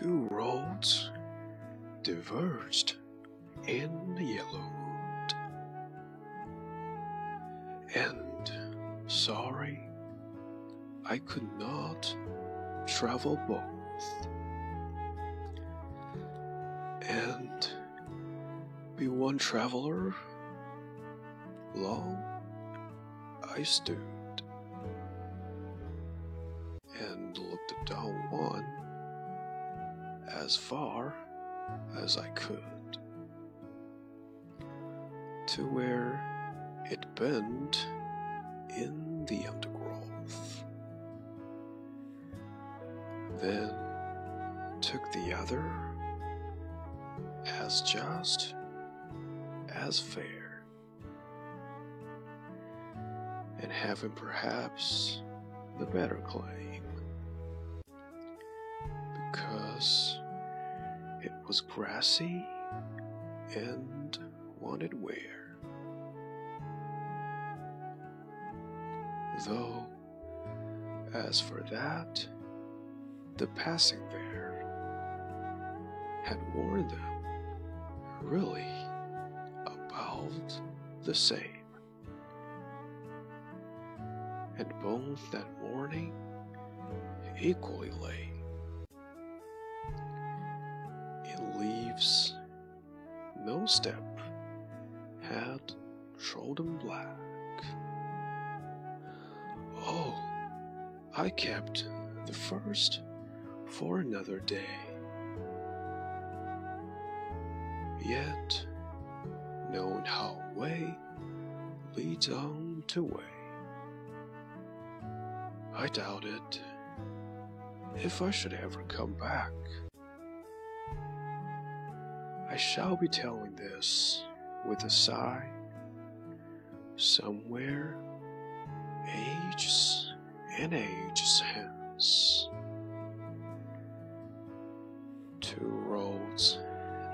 Two roads diverged in the Yellowwood, and sorry I could not travel both. And be one traveler long I stood and looked down one as far as I could to where it bent in the undergrowth. Then took the other as just as fair, and having perhaps the better claim because was grassy and wanted wear. Though, as for that, the passing there had warned them really about the same. And both that morning equally lay. Leaves no step had trodden black. Oh, I kept the first for another day. Yet, knowing how way leads on to way, I doubted if I should ever come back. I shall be telling this with a sigh somewhere ages and ages hence. Two roads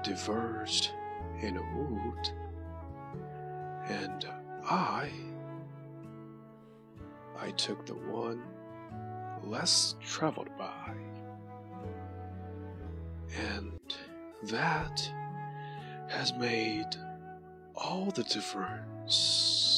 diverged in a wood, and I I took the one less traveled by, and that has made all the difference.